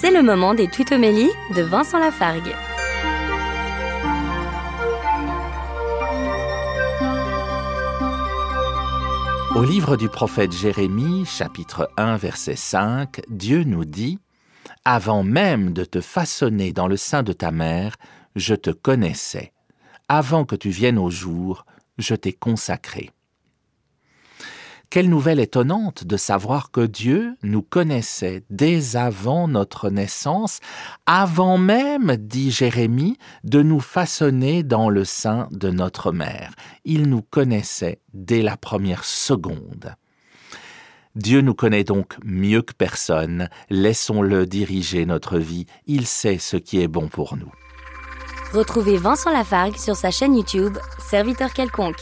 C'est le moment des tutomélies de Vincent Lafargue. Au livre du prophète Jérémie, chapitre 1, verset 5, Dieu nous dit Avant même de te façonner dans le sein de ta mère, je te connaissais. Avant que tu viennes au jour, je t'ai consacré. Quelle nouvelle étonnante de savoir que Dieu nous connaissait dès avant notre naissance, avant même, dit Jérémie, de nous façonner dans le sein de notre mère. Il nous connaissait dès la première seconde. Dieu nous connaît donc mieux que personne. Laissons-le diriger notre vie. Il sait ce qui est bon pour nous. Retrouvez Vincent Lafargue sur sa chaîne YouTube, Serviteur quelconque.